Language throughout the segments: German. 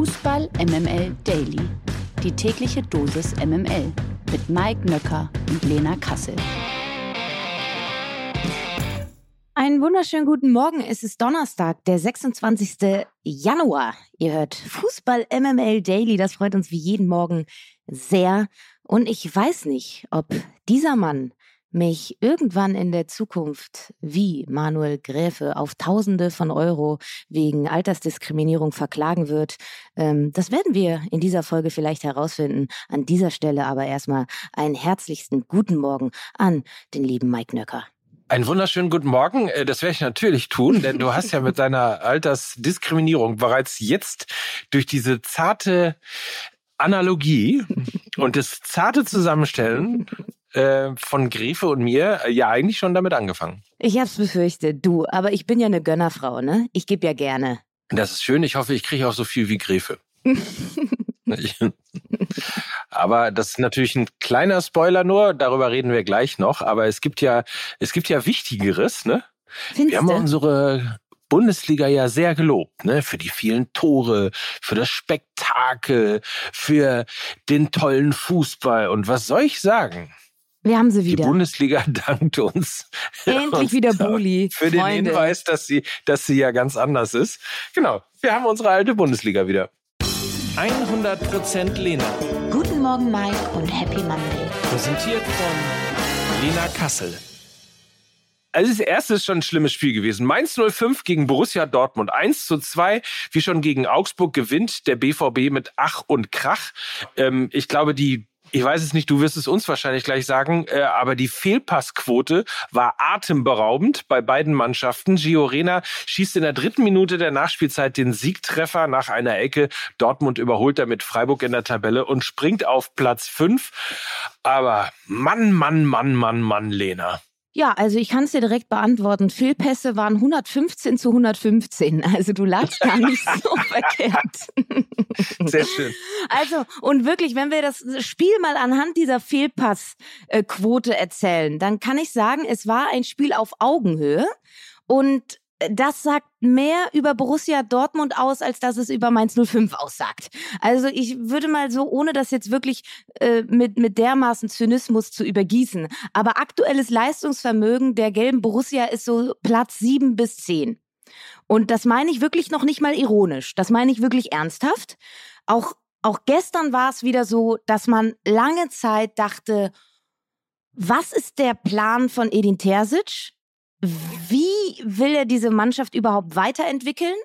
Fußball MML Daily. Die tägliche Dosis MML mit Mike Nöcker und Lena Kassel. Einen wunderschönen guten Morgen. Es ist Donnerstag, der 26. Januar. Ihr hört Fußball MML Daily. Das freut uns wie jeden Morgen sehr. Und ich weiß nicht, ob dieser Mann mich irgendwann in der Zukunft wie Manuel Gräfe auf Tausende von Euro wegen Altersdiskriminierung verklagen wird, ähm, das werden wir in dieser Folge vielleicht herausfinden. An dieser Stelle aber erstmal einen herzlichsten guten Morgen an den lieben Mike Nöcker. Einen wunderschönen guten Morgen. Äh, das werde ich natürlich tun, denn du hast ja mit deiner Altersdiskriminierung bereits jetzt durch diese zarte Analogie und das zarte Zusammenstellen äh, von Gräfe und mir äh, ja eigentlich schon damit angefangen. Ich hab's befürchtet, du, aber ich bin ja eine Gönnerfrau, ne? Ich gebe ja gerne. Das ist schön. Ich hoffe, ich kriege auch so viel wie Gräfe. aber das ist natürlich ein kleiner Spoiler nur, darüber reden wir gleich noch. Aber es gibt ja, es gibt ja Wichtigeres, ne? Findest wir haben unsere Bundesliga ja sehr gelobt, ne? Für die vielen Tore, für das Spektakel, für den tollen Fußball. Und was soll ich sagen? Wir haben sie Die wieder. Bundesliga dankt uns. Endlich wieder Bulli. Für den Freunde. Hinweis, dass sie, dass sie ja ganz anders ist. Genau. Wir haben unsere alte Bundesliga wieder. 100% Lena. Guten Morgen, Mike und Happy Monday. Präsentiert von Lena Kassel. Also das erste ist schon ein schlimmes Spiel gewesen. Mainz 05 gegen Borussia Dortmund 1 zu 2. Wie schon gegen Augsburg gewinnt der BVB mit Ach und Krach. Ähm, ich glaube, die ich weiß es nicht, du wirst es uns wahrscheinlich gleich sagen, äh, aber die Fehlpassquote war atemberaubend bei beiden Mannschaften. Gio Reyna schießt in der dritten Minute der Nachspielzeit den Siegtreffer nach einer Ecke. Dortmund überholt damit Freiburg in der Tabelle und springt auf Platz fünf. Aber Mann, Mann, Mann, Mann, Mann, Lena. Ja, also ich kann es dir direkt beantworten. Fehlpässe waren 115 zu 115. Also du lagst gar nicht so verkehrt. Sehr schön. Also, und wirklich, wenn wir das Spiel mal anhand dieser Fehlpassquote erzählen, dann kann ich sagen, es war ein Spiel auf Augenhöhe und das sagt mehr über Borussia Dortmund aus, als dass es über Mainz 05 aussagt. Also ich würde mal so, ohne das jetzt wirklich äh, mit, mit dermaßen Zynismus zu übergießen, aber aktuelles Leistungsvermögen der gelben Borussia ist so Platz sieben bis zehn. Und das meine ich wirklich noch nicht mal ironisch. Das meine ich wirklich ernsthaft. Auch, auch gestern war es wieder so, dass man lange Zeit dachte, was ist der Plan von Edin Terzic? Wie will er diese Mannschaft überhaupt weiterentwickeln?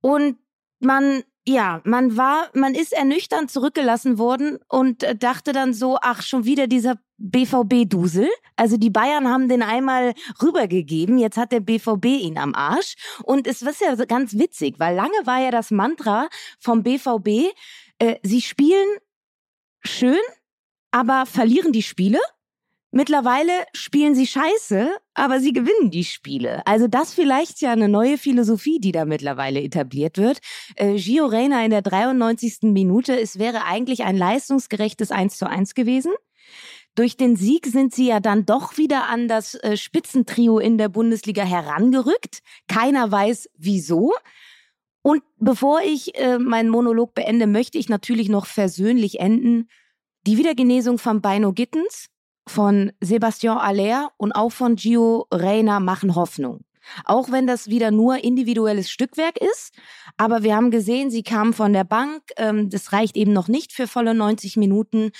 Und man, ja, man war, man ist ernüchternd zurückgelassen worden und äh, dachte dann so, ach, schon wieder dieser BVB-Dusel. Also die Bayern haben den einmal rübergegeben, jetzt hat der BVB ihn am Arsch. Und es ist ja ganz witzig, weil lange war ja das Mantra vom BVB, äh, sie spielen schön, aber verlieren die Spiele. Mittlerweile spielen sie scheiße, aber sie gewinnen die Spiele. Also das vielleicht ja eine neue Philosophie, die da mittlerweile etabliert wird. Äh, Gio Reyna in der 93. Minute, es wäre eigentlich ein leistungsgerechtes 1 zu 1 gewesen. Durch den Sieg sind sie ja dann doch wieder an das äh, Spitzentrio in der Bundesliga herangerückt. Keiner weiß wieso. Und bevor ich äh, meinen Monolog beende, möchte ich natürlich noch versöhnlich enden. Die Wiedergenesung von Beino Gittens, von Sebastian Aller und auch von Gio Reyna machen Hoffnung. Auch wenn das wieder nur individuelles Stückwerk ist. Aber wir haben gesehen, sie kamen von der Bank. Ähm, das reicht eben noch nicht für volle 90 Minuten.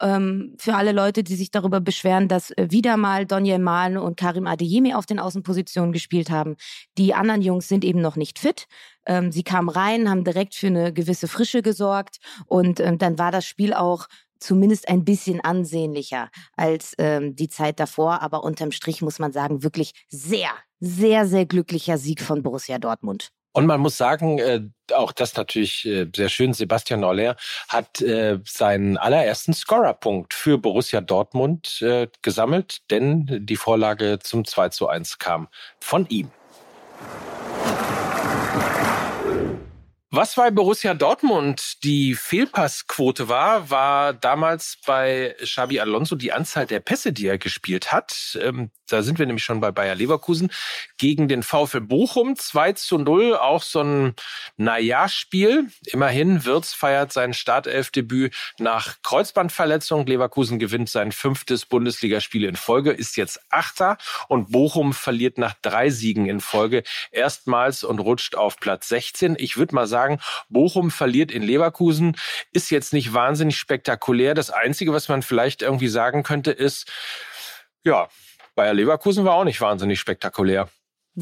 Ähm, für alle Leute, die sich darüber beschweren, dass äh, wieder mal Daniel Mahlen und Karim Adeyemi auf den Außenpositionen gespielt haben. Die anderen Jungs sind eben noch nicht fit. Ähm, sie kamen rein, haben direkt für eine gewisse Frische gesorgt. Und dann war das Spiel auch zumindest ein bisschen ansehnlicher als ähm, die Zeit davor. Aber unterm Strich muss man sagen, wirklich sehr, sehr, sehr glücklicher Sieg von Borussia Dortmund. Und man muss sagen, äh, auch das natürlich äh, sehr schön, Sebastian Aller hat äh, seinen allerersten Scorerpunkt für Borussia Dortmund äh, gesammelt, denn die Vorlage zum 2 zu 1 kam von ihm. Was bei Borussia Dortmund die Fehlpassquote war, war damals bei Xabi Alonso die Anzahl der Pässe, die er gespielt hat. Ähm, da sind wir nämlich schon bei Bayer Leverkusen gegen den VfL Bochum 2 zu 0. Auch so ein Naja-Spiel. Immerhin, Wirtz feiert sein Startelfdebüt nach Kreuzbandverletzung. Leverkusen gewinnt sein fünftes Bundesligaspiel in Folge, ist jetzt Achter und Bochum verliert nach drei Siegen in Folge erstmals und rutscht auf Platz 16. Ich würde mal sagen, sagen, Bochum verliert in Leverkusen, ist jetzt nicht wahnsinnig spektakulär. Das Einzige, was man vielleicht irgendwie sagen könnte, ist, ja, Bayer Leverkusen war auch nicht wahnsinnig spektakulär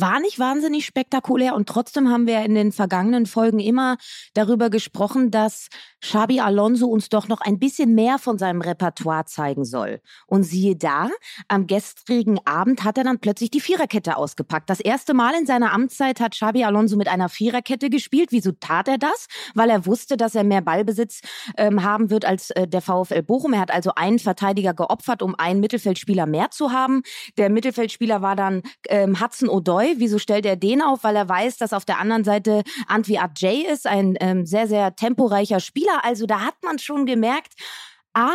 war nicht wahnsinnig spektakulär und trotzdem haben wir in den vergangenen Folgen immer darüber gesprochen, dass Xabi Alonso uns doch noch ein bisschen mehr von seinem Repertoire zeigen soll. Und siehe da, am gestrigen Abend hat er dann plötzlich die Viererkette ausgepackt. Das erste Mal in seiner Amtszeit hat Xabi Alonso mit einer Viererkette gespielt. Wieso tat er das? Weil er wusste, dass er mehr Ballbesitz ähm, haben wird als äh, der VfL Bochum. Er hat also einen Verteidiger geopfert, um einen Mittelfeldspieler mehr zu haben. Der Mittelfeldspieler war dann ähm, Hudson O'Doy Wieso stellt er den auf? Weil er weiß, dass auf der anderen Seite Antwi Ajay ist, ein ähm, sehr, sehr temporeicher Spieler. Also da hat man schon gemerkt, A,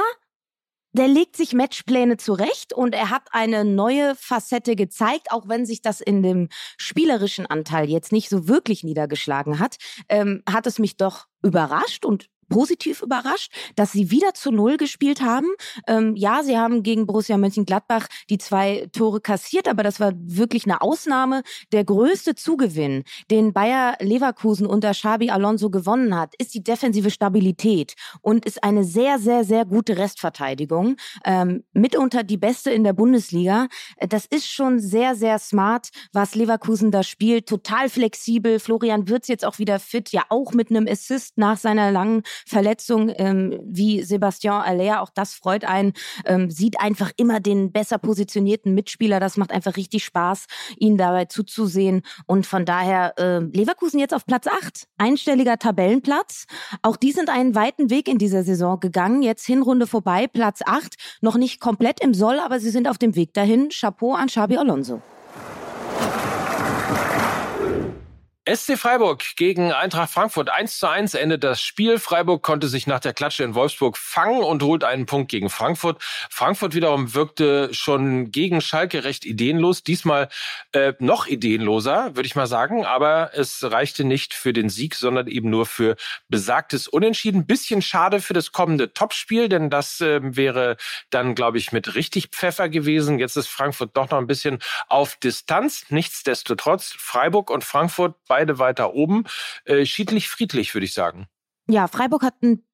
der legt sich Matchpläne zurecht und er hat eine neue Facette gezeigt, auch wenn sich das in dem spielerischen Anteil jetzt nicht so wirklich niedergeschlagen hat, ähm, hat es mich doch überrascht und positiv überrascht, dass sie wieder zu Null gespielt haben. Ähm, ja, sie haben gegen Borussia Mönchengladbach die zwei Tore kassiert, aber das war wirklich eine Ausnahme. Der größte Zugewinn, den Bayer Leverkusen unter Xabi Alonso gewonnen hat, ist die defensive Stabilität und ist eine sehr, sehr, sehr gute Restverteidigung. Ähm, mitunter die beste in der Bundesliga. Das ist schon sehr, sehr smart, was Leverkusen da spielt. Total flexibel. Florian Wirtz jetzt auch wieder fit, ja auch mit einem Assist nach seiner langen Verletzung ähm, wie Sebastian Aller, auch das freut einen, ähm, sieht einfach immer den besser positionierten Mitspieler. Das macht einfach richtig Spaß, ihnen dabei zuzusehen. Und von daher äh, Leverkusen jetzt auf Platz 8, einstelliger Tabellenplatz. Auch die sind einen weiten Weg in dieser Saison gegangen. Jetzt Hinrunde vorbei, Platz 8, noch nicht komplett im Soll, aber sie sind auf dem Weg dahin. Chapeau an Xabi Alonso. SC Freiburg gegen Eintracht Frankfurt 1 zu 1 endet das Spiel. Freiburg konnte sich nach der Klatsche in Wolfsburg fangen und holt einen Punkt gegen Frankfurt. Frankfurt wiederum wirkte schon gegen Schalke recht ideenlos. Diesmal äh, noch ideenloser, würde ich mal sagen. Aber es reichte nicht für den Sieg, sondern eben nur für besagtes Unentschieden. Bisschen schade für das kommende Topspiel, denn das äh, wäre dann, glaube ich, mit richtig Pfeffer gewesen. Jetzt ist Frankfurt doch noch ein bisschen auf Distanz. Nichtsdestotrotz, Freiburg und Frankfurt beide weiter oben. Äh, schiedlich friedlich, würde ich sagen. Ja, Freiburg hat ein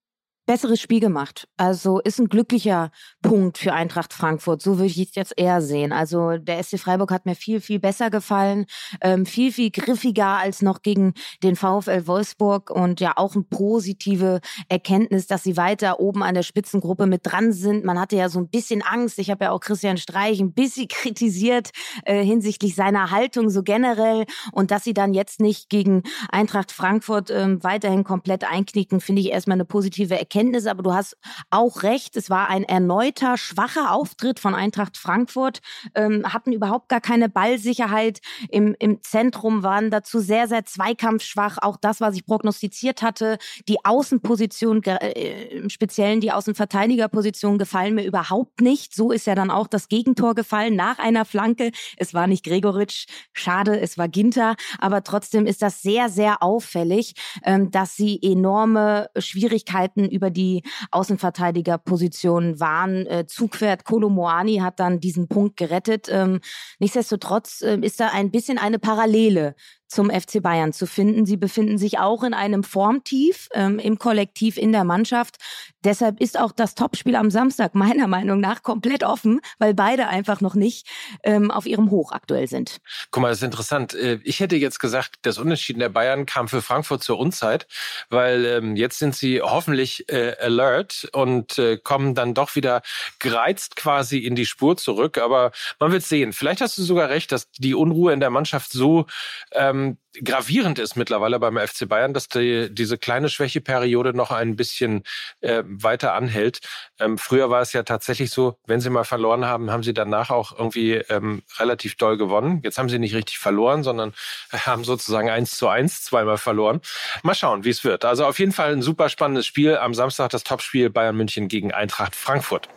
besseres Spiel gemacht. Also ist ein glücklicher Punkt für Eintracht Frankfurt. So würde ich es jetzt eher sehen. Also der SC Freiburg hat mir viel, viel besser gefallen. Ähm, viel, viel griffiger als noch gegen den VfL Wolfsburg und ja auch eine positive Erkenntnis, dass sie weiter oben an der Spitzengruppe mit dran sind. Man hatte ja so ein bisschen Angst. Ich habe ja auch Christian Streich ein bisschen kritisiert äh, hinsichtlich seiner Haltung so generell und dass sie dann jetzt nicht gegen Eintracht Frankfurt ähm, weiterhin komplett einknicken, finde ich erstmal eine positive Erkenntnis. Erkenntnis, aber du hast auch recht, es war ein erneuter, schwacher Auftritt von Eintracht Frankfurt, ähm, hatten überhaupt gar keine Ballsicherheit im, im Zentrum, waren dazu sehr, sehr zweikampfschwach. Auch das, was ich prognostiziert hatte, die Außenposition, äh, im Speziellen die Außenverteidigerposition gefallen mir überhaupt nicht. So ist ja dann auch das Gegentor gefallen nach einer Flanke. Es war nicht Gregoritsch, schade, es war Ginter, aber trotzdem ist das sehr, sehr auffällig, ähm, dass sie enorme Schwierigkeiten über über die Außenverteidigerposition waren. Äh, Zugpferd Kolomoani hat dann diesen Punkt gerettet. Ähm, nichtsdestotrotz äh, ist da ein bisschen eine Parallele zum FC Bayern zu finden. Sie befinden sich auch in einem Formtief ähm, im Kollektiv in der Mannschaft. Deshalb ist auch das Topspiel am Samstag meiner Meinung nach komplett offen, weil beide einfach noch nicht ähm, auf ihrem Hoch aktuell sind. Guck mal, das ist interessant. Äh, ich hätte jetzt gesagt, das Unentschieden der Bayern kam für Frankfurt zur Unzeit, weil ähm, jetzt sind sie hoffentlich äh, alert und äh, kommen dann doch wieder gereizt quasi in die Spur zurück. Aber man wird sehen. Vielleicht hast du sogar recht, dass die Unruhe in der Mannschaft so ähm, ähm, gravierend ist mittlerweile beim FC Bayern, dass die, diese kleine Schwächeperiode noch ein bisschen äh, weiter anhält. Ähm, früher war es ja tatsächlich so, wenn sie mal verloren haben, haben sie danach auch irgendwie ähm, relativ doll gewonnen. Jetzt haben sie nicht richtig verloren, sondern haben sozusagen eins zu eins zweimal verloren. Mal schauen, wie es wird. Also auf jeden Fall ein super spannendes Spiel. Am Samstag das Topspiel Bayern München gegen Eintracht Frankfurt.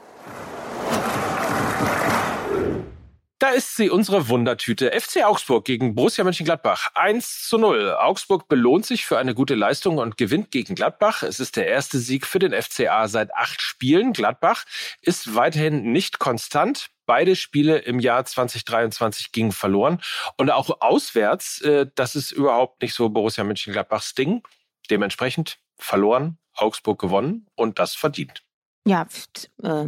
Da ist sie, unsere Wundertüte. FC Augsburg gegen Borussia Mönchengladbach. 1 zu 0. Augsburg belohnt sich für eine gute Leistung und gewinnt gegen Gladbach. Es ist der erste Sieg für den FCA seit acht Spielen. Gladbach ist weiterhin nicht konstant. Beide Spiele im Jahr 2023 gingen verloren. Und auch auswärts, äh, das ist überhaupt nicht so Borussia Mönchengladbachs Ding. Dementsprechend verloren, Augsburg gewonnen und das verdient. Ja, äh,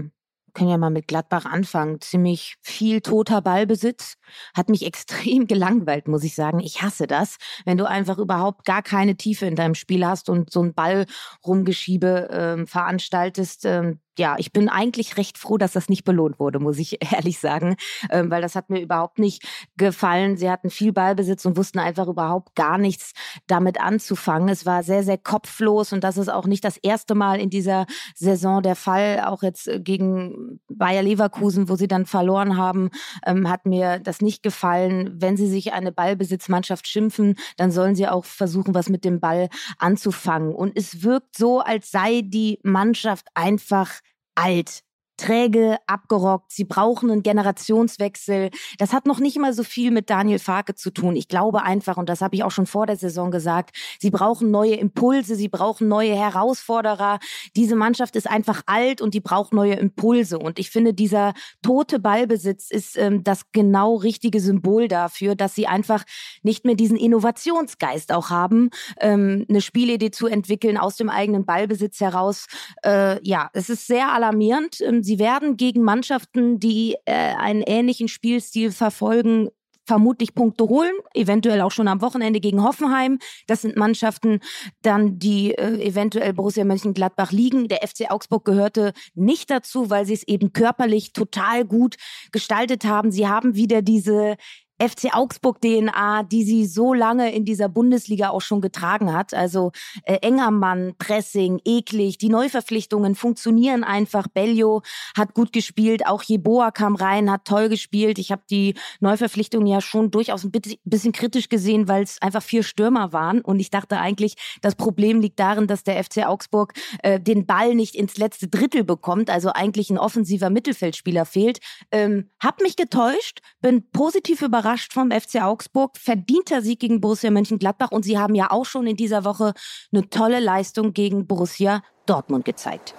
können ja mal mit Gladbach anfangen. Ziemlich viel toter Ballbesitz. Hat mich extrem gelangweilt, muss ich sagen. Ich hasse das, wenn du einfach überhaupt gar keine Tiefe in deinem Spiel hast und so ein Ball rumgeschiebe ähm, veranstaltest. Ähm, ja, ich bin eigentlich recht froh, dass das nicht belohnt wurde, muss ich ehrlich sagen, ähm, weil das hat mir überhaupt nicht gefallen. Sie hatten viel Ballbesitz und wussten einfach überhaupt gar nichts damit anzufangen. Es war sehr, sehr kopflos und das ist auch nicht das erste Mal in dieser Saison der Fall. Auch jetzt äh, gegen Bayer Leverkusen, wo sie dann verloren haben, ähm, hat mir das nicht gefallen. Wenn sie sich eine Ballbesitzmannschaft schimpfen, dann sollen sie auch versuchen, was mit dem Ball anzufangen. Und es wirkt so, als sei die Mannschaft einfach alt träge, abgerockt. Sie brauchen einen Generationswechsel. Das hat noch nicht mal so viel mit Daniel Farke zu tun. Ich glaube einfach, und das habe ich auch schon vor der Saison gesagt, sie brauchen neue Impulse, sie brauchen neue Herausforderer. Diese Mannschaft ist einfach alt und die braucht neue Impulse. Und ich finde, dieser tote Ballbesitz ist ähm, das genau richtige Symbol dafür, dass sie einfach nicht mehr diesen Innovationsgeist auch haben, ähm, eine Spielidee zu entwickeln aus dem eigenen Ballbesitz heraus. Äh, ja, es ist sehr alarmierend. Ähm, sie werden gegen Mannschaften, die äh, einen ähnlichen Spielstil verfolgen, vermutlich Punkte holen, eventuell auch schon am Wochenende gegen Hoffenheim. Das sind Mannschaften dann, die äh, eventuell Borussia Mönchengladbach liegen. Der FC Augsburg gehörte nicht dazu, weil sie es eben körperlich total gut gestaltet haben. Sie haben wieder diese FC Augsburg DNA, die sie so lange in dieser Bundesliga auch schon getragen hat. Also äh, enger Mann, Pressing, eklig. Die Neuverpflichtungen funktionieren einfach. Bellio hat gut gespielt, auch Jeboa kam rein, hat toll gespielt. Ich habe die Neuverpflichtungen ja schon durchaus ein bisschen kritisch gesehen, weil es einfach vier Stürmer waren. Und ich dachte eigentlich, das Problem liegt darin, dass der FC Augsburg äh, den Ball nicht ins letzte Drittel bekommt. Also eigentlich ein offensiver Mittelfeldspieler fehlt. Ähm, hab mich getäuscht, bin positiv überrascht überrascht vom FC Augsburg. Verdienter Sieg gegen Borussia Mönchengladbach und sie haben ja auch schon in dieser Woche eine tolle Leistung gegen Borussia Dortmund gezeigt.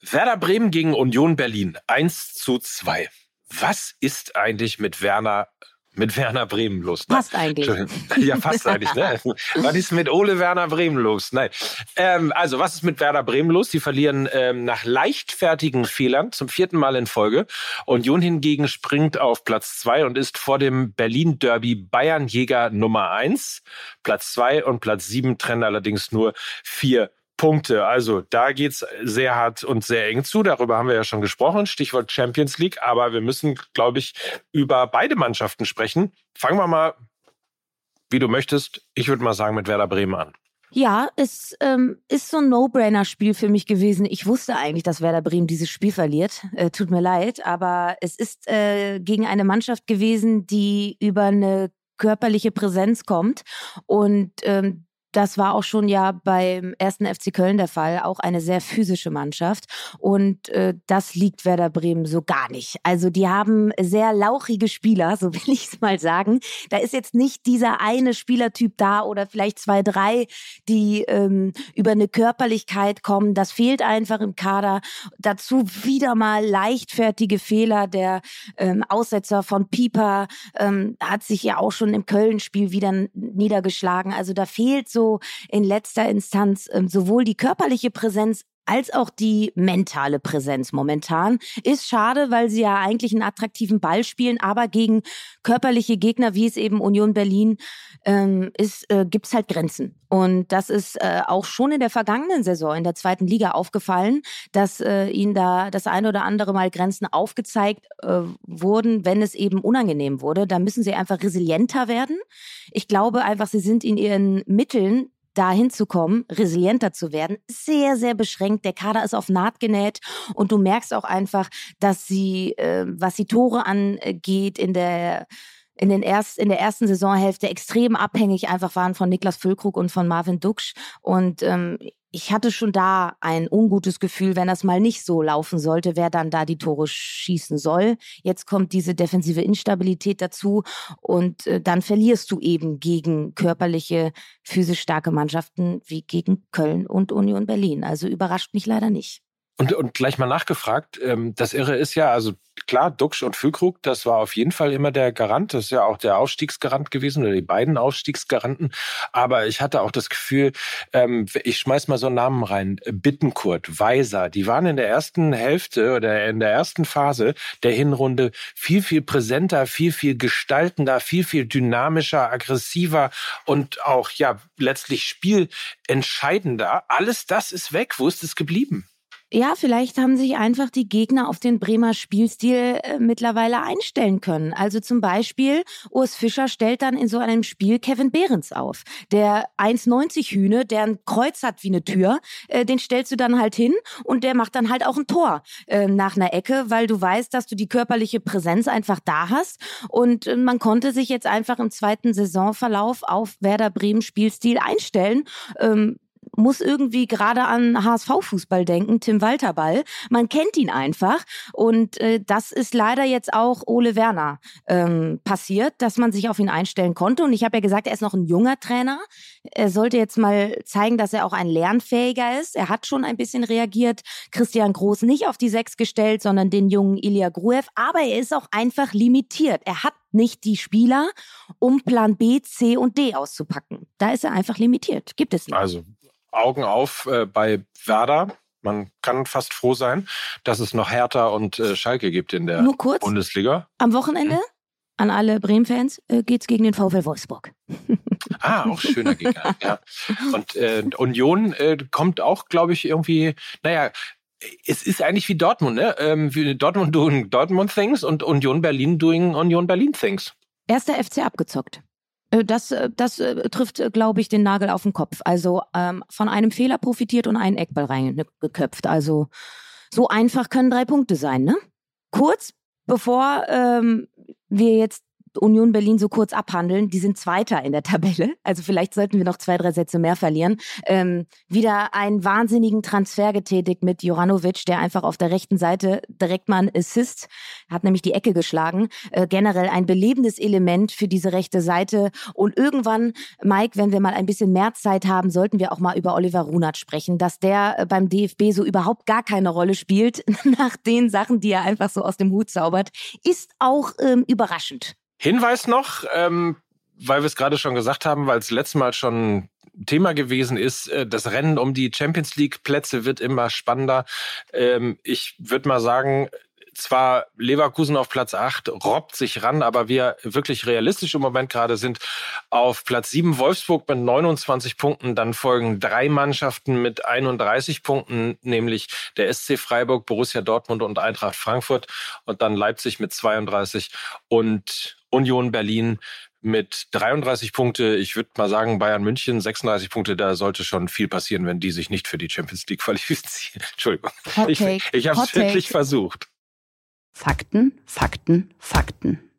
Werder Bremen gegen Union Berlin 1 zu 2. Was ist eigentlich mit Werner mit Werner Bremen los. Ne? Passt eigentlich. Ja, passt eigentlich. Ne? Was ist mit Ole Werner Bremen los? Nein. Ähm, also, was ist mit Werder Bremen los? Die verlieren ähm, nach leichtfertigen Fehlern zum vierten Mal in Folge. Union hingegen springt auf Platz zwei und ist vor dem Berlin-Derby Bayern-Jäger Nummer eins. Platz zwei und Platz sieben trennen allerdings nur vier Punkte. Also da geht's sehr hart und sehr eng zu. Darüber haben wir ja schon gesprochen. Stichwort Champions League. Aber wir müssen, glaube ich, über beide Mannschaften sprechen. Fangen wir mal, wie du möchtest. Ich würde mal sagen, mit Werder Bremen an. Ja, es ähm, ist so ein No-Brainer-Spiel für mich gewesen. Ich wusste eigentlich, dass Werder Bremen dieses Spiel verliert. Äh, tut mir leid, aber es ist äh, gegen eine Mannschaft gewesen, die über eine körperliche Präsenz kommt und ähm, das war auch schon ja beim ersten FC Köln der Fall, auch eine sehr physische Mannschaft. Und äh, das liegt Werder Bremen so gar nicht. Also die haben sehr lauchige Spieler, so will ich es mal sagen. Da ist jetzt nicht dieser eine Spielertyp da oder vielleicht zwei, drei, die ähm, über eine Körperlichkeit kommen. Das fehlt einfach im Kader. Dazu wieder mal leichtfertige Fehler. Der ähm, Aussetzer von Pieper ähm, hat sich ja auch schon im Köln-Spiel wieder niedergeschlagen. Also da fehlt so so in letzter Instanz ähm, sowohl die körperliche Präsenz als auch die mentale Präsenz momentan. Ist schade, weil sie ja eigentlich einen attraktiven Ball spielen, aber gegen körperliche Gegner, wie es eben Union Berlin ähm, ist, äh, gibt es halt Grenzen. Und das ist äh, auch schon in der vergangenen Saison in der zweiten Liga aufgefallen, dass äh, ihnen da das eine oder andere Mal Grenzen aufgezeigt äh, wurden, wenn es eben unangenehm wurde. Da müssen sie einfach resilienter werden. Ich glaube einfach, sie sind in ihren Mitteln dahin zu kommen, resilienter zu werden, sehr, sehr beschränkt. Der Kader ist auf Naht genäht und du merkst auch einfach, dass sie, äh, was die Tore angeht, in der in, den erst, in der ersten Saisonhälfte extrem abhängig einfach waren von Niklas Füllkrug und von Marvin Duksch. Und ähm, ich hatte schon da ein ungutes Gefühl, wenn das mal nicht so laufen sollte, wer dann da die Tore schießen soll. Jetzt kommt diese defensive Instabilität dazu und äh, dann verlierst du eben gegen körperliche, physisch starke Mannschaften wie gegen Köln und Union Berlin. Also überrascht mich leider nicht. Und, und gleich mal nachgefragt, ähm, das Irre ist ja, also klar, Duxch und Füllkrug, das war auf jeden Fall immer der Garant, das ist ja auch der Aufstiegsgarant gewesen oder die beiden Aufstiegsgaranten. Aber ich hatte auch das Gefühl, ähm, ich schmeiß mal so einen Namen rein, Bittenkurt, Weiser, die waren in der ersten Hälfte oder in der ersten Phase der Hinrunde viel, viel präsenter, viel, viel gestaltender, viel, viel dynamischer, aggressiver und auch ja letztlich spielentscheidender. Alles das ist weg. Wo ist es geblieben? Ja, vielleicht haben sich einfach die Gegner auf den Bremer Spielstil äh, mittlerweile einstellen können. Also zum Beispiel, Urs Fischer stellt dann in so einem Spiel Kevin Behrens auf. Der 1,90 Hühne, der ein Kreuz hat wie eine Tür, äh, den stellst du dann halt hin und der macht dann halt auch ein Tor äh, nach einer Ecke, weil du weißt, dass du die körperliche Präsenz einfach da hast. Und äh, man konnte sich jetzt einfach im zweiten Saisonverlauf auf Werder Bremen Spielstil einstellen. Ähm, muss irgendwie gerade an HSV-Fußball denken, Tim Walter Ball. Man kennt ihn einfach. Und äh, das ist leider jetzt auch Ole Werner ähm, passiert, dass man sich auf ihn einstellen konnte. Und ich habe ja gesagt, er ist noch ein junger Trainer. Er sollte jetzt mal zeigen, dass er auch ein Lernfähiger ist. Er hat schon ein bisschen reagiert. Christian Groß nicht auf die Sechs gestellt, sondern den jungen Ilya Gruev. Aber er ist auch einfach limitiert. Er hat nicht die Spieler, um Plan B, C und D auszupacken. Da ist er einfach limitiert. Gibt es nicht. Also Augen auf äh, bei Werder. Man kann fast froh sein, dass es noch Hertha und äh, Schalke gibt in der Nur kurz, Bundesliga. Am Wochenende hm? an alle Bremen-Fans äh, geht's gegen den VfL Wolfsburg. ah, auch schöner Gegner. ja. Und äh, Union äh, kommt auch, glaube ich, irgendwie, naja, es ist eigentlich wie Dortmund, ne? Ähm, wie Dortmund doing Dortmund Things und Union Berlin doing Union Berlin Things. Erster FC abgezockt. Äh, das, äh, das äh, trifft, glaube ich, den Nagel auf den Kopf. Also ähm, von einem Fehler profitiert und einen Eckball reingeköpft. Also so einfach können drei Punkte sein, ne? Kurz bevor ähm, wir jetzt Union Berlin so kurz abhandeln. Die sind Zweiter in der Tabelle. Also vielleicht sollten wir noch zwei, drei Sätze mehr verlieren. Ähm, wieder einen wahnsinnigen Transfer getätigt mit Joranovic, der einfach auf der rechten Seite direkt mal einen Assist, hat nämlich die Ecke geschlagen. Äh, generell ein belebendes Element für diese rechte Seite. Und irgendwann, Mike, wenn wir mal ein bisschen mehr Zeit haben, sollten wir auch mal über Oliver Runert sprechen, dass der äh, beim DFB so überhaupt gar keine Rolle spielt nach den Sachen, die er einfach so aus dem Hut zaubert, ist auch ähm, überraschend. Hinweis noch, ähm, weil wir es gerade schon gesagt haben, weil es letztes Mal schon Thema gewesen ist, äh, das Rennen um die Champions League Plätze wird immer spannender. Ähm, ich würde mal sagen, zwar Leverkusen auf Platz 8 robbt sich ran, aber wir wirklich realistisch im Moment gerade sind auf Platz 7 Wolfsburg mit 29 Punkten. Dann folgen drei Mannschaften mit 31 Punkten, nämlich der SC Freiburg, Borussia Dortmund und Eintracht Frankfurt und dann Leipzig mit 32 und Union Berlin mit 33 Punkte. Ich würde mal sagen, Bayern München 36 Punkte. Da sollte schon viel passieren, wenn die sich nicht für die Champions League qualifizieren. Entschuldigung. Hot ich, ich habe es wirklich versucht. Fakten, Fakten, Fakten.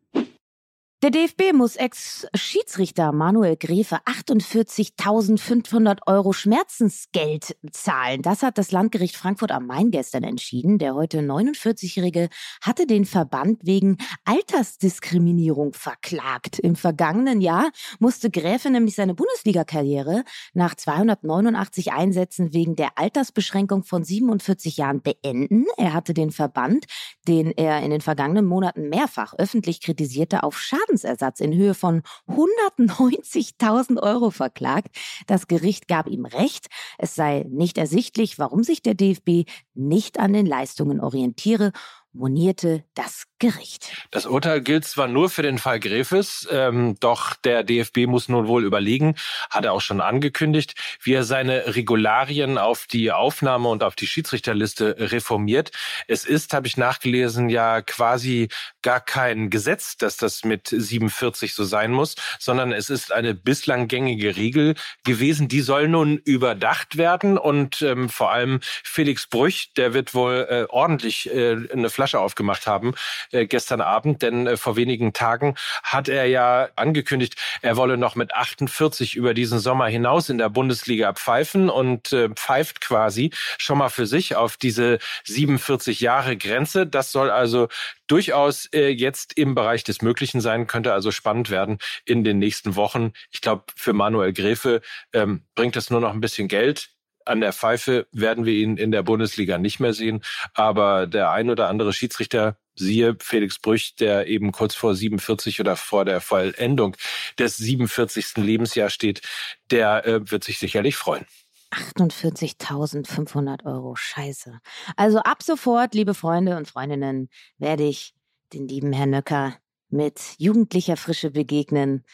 Der DFB muss Ex-Schiedsrichter Manuel Gräfe 48.500 Euro Schmerzensgeld zahlen. Das hat das Landgericht Frankfurt am Main gestern entschieden. Der heute 49-Jährige hatte den Verband wegen Altersdiskriminierung verklagt. Im vergangenen Jahr musste Gräfe nämlich seine Bundesliga-Karriere nach 289 Einsätzen wegen der Altersbeschränkung von 47 Jahren beenden. Er hatte den Verband, den er in den vergangenen Monaten mehrfach öffentlich kritisierte, auf Schaden Schadensersatz in Höhe von 190.000 Euro verklagt. Das Gericht gab ihm Recht. Es sei nicht ersichtlich, warum sich der DFB nicht an den Leistungen orientiere monierte das Gericht. Das Urteil gilt zwar nur für den Fall Grefes, ähm, doch der DFB muss nun wohl überlegen, hat er auch schon angekündigt, wie er seine Regularien auf die Aufnahme und auf die Schiedsrichterliste reformiert. Es ist, habe ich nachgelesen, ja quasi gar kein Gesetz, dass das mit 47 so sein muss, sondern es ist eine bislang gängige Regel gewesen. Die soll nun überdacht werden und ähm, vor allem Felix Brüch, der wird wohl äh, ordentlich äh, eine Flasche aufgemacht haben äh, gestern Abend, denn äh, vor wenigen Tagen hat er ja angekündigt, er wolle noch mit 48 über diesen Sommer hinaus in der Bundesliga pfeifen und äh, pfeift quasi schon mal für sich auf diese 47 Jahre Grenze. Das soll also durchaus äh, jetzt im Bereich des Möglichen sein, könnte also spannend werden in den nächsten Wochen. Ich glaube, für Manuel Gräfe ähm, bringt das nur noch ein bisschen Geld an der Pfeife werden wir ihn in der Bundesliga nicht mehr sehen. Aber der ein oder andere Schiedsrichter, siehe Felix Brüch, der eben kurz vor 47 oder vor der Vollendung des 47. Lebensjahres steht, der äh, wird sich sicherlich freuen. 48.500 Euro, scheiße. Also ab sofort, liebe Freunde und Freundinnen, werde ich den lieben Herrn Nöcker mit jugendlicher Frische begegnen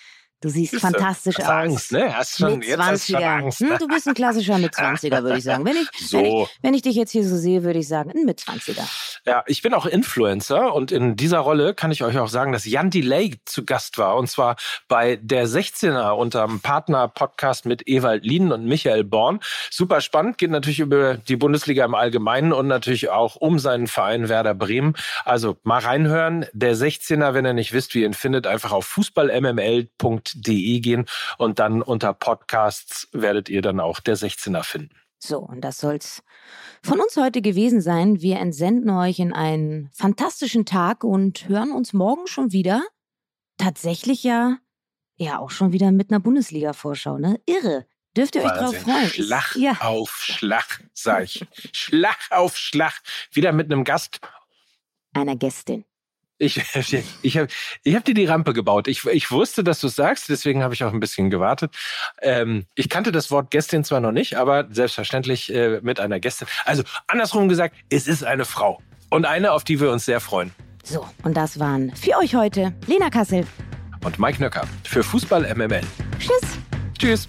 Du siehst Siehste, fantastisch hast aus. Angst, ne? Hast schon, mit jetzt 20er. Hast schon Angst, ne? Du bist ein klassischer mit 20er, würde ich sagen. Wenn ich, so. wenn, ich, wenn ich dich jetzt hier so sehe, würde ich sagen, ein mit 20er. Ja, ich bin auch Influencer und in dieser Rolle kann ich euch auch sagen, dass Jan Delay zu Gast war und zwar bei der 16er unterm Partner-Podcast mit Ewald Lienen und Michael Born. Super spannend, geht natürlich über die Bundesliga im Allgemeinen und natürlich auch um seinen Verein Werder Bremen. Also mal reinhören. Der 16er, wenn ihr nicht wisst, wie ihr ihn findet, einfach auf fußballmml.de podcast.de gehen und dann unter Podcasts werdet ihr dann auch der 16er finden. So, und das soll's von uns heute gewesen sein. Wir entsenden euch in einen fantastischen Tag und hören uns morgen schon wieder. Tatsächlich ja, ja auch schon wieder mit einer Bundesliga-Vorschau, ne? Irre. Dürft ihr euch Wahnsinn. drauf freuen? Schlag ja. auf Schlag, sag ich. Schlag auf Schlag. Wieder mit einem Gast. Einer Gästin. Ich, ich habe ich hab dir die Rampe gebaut. Ich, ich wusste, dass du es sagst, deswegen habe ich auch ein bisschen gewartet. Ähm, ich kannte das Wort Gästin zwar noch nicht, aber selbstverständlich äh, mit einer Gästin. Also andersrum gesagt, es ist eine Frau. Und eine, auf die wir uns sehr freuen. So, und das waren für euch heute Lena Kassel und Mike Nöcker für Fußball MML. Tschüss. Tschüss.